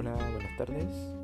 Hola, buenas tardes.